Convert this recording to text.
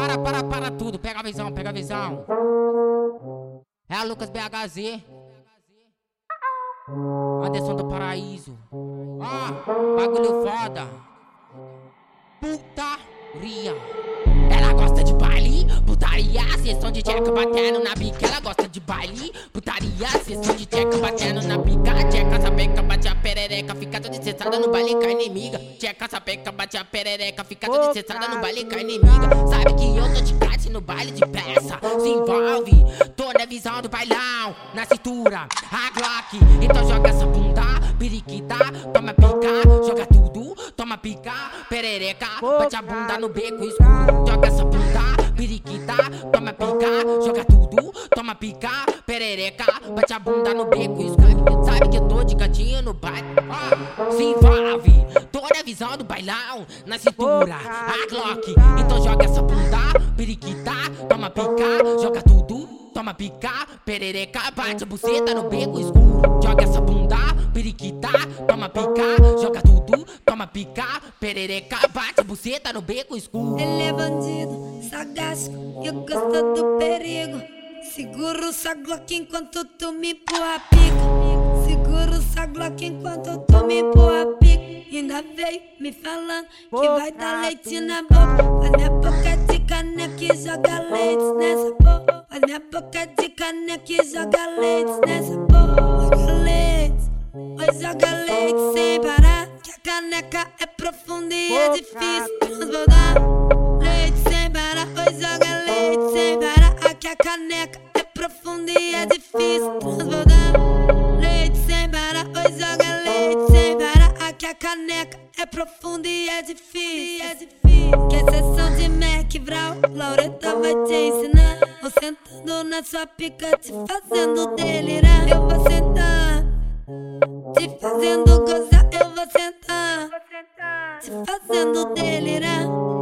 Para, para, para tudo. Pega a visão, pega a visão. É a Lucas BHZ. Anderson do Paraíso. Ah, bagulho foda. Putaria. Ela gosta de baile, putaria, sessão de tcheca batendo na bica. Ela gosta de baile, putaria, sessão de tcheca batendo na bica. Toda cessada no baile com a inimiga. Tcheca, sapeca, bate a perereca, fica toda cessada no baile com a inimiga. Sabe que eu tô de cate no baile de peça. Se envolve, tô na visão do bailão, na cintura, a Glock. Então joga essa bunda, periquita, toma pica, joga tudo, toma pica, perereca, bate a bunda no beco escuro. Joga essa bunda, periquita, toma pica, joga tudo, toma pica, perereca, bate a bunda no beco escuro. Sabe que eu tô de gatinho no baile, ah, se envolve, tô na visão do bailão, na cintura, a Glock. Então joga essa bunda, periquita, toma pica, joga tudo. Toma pica, perereca, bate a buceta no beco escuro. Joga essa bunda, periquita, toma pica, joga tudo. Toma pica, perereca, bate a buceta no beco escuro. Ele é bandido, sagaz e gosta do perigo. Seguro o saglock enquanto tu me empurra a pica. Seguro o saglock enquanto tu me empurra a pica. Ainda veio me falando que vai dar leite na boca. Vai na boca de caneca e joga leite nessa boca. Vai na boca de caneca e joga leite nessa boca. Joga leite, vai joga leite sem parar. Que a caneca é profunda e é difícil transbordar. Leite sem parar, vai joga leite sem parar. Aqui a caneca é profunda e é difícil transbordar. caneca é profundo e é difícil. É difícil. Que exceção de Mac Vral, Laureta vai te ensinar. Vou sentando na sua pica, te fazendo delirar. Eu vou sentar, te fazendo gozar. Eu vou sentar, te fazendo delirar.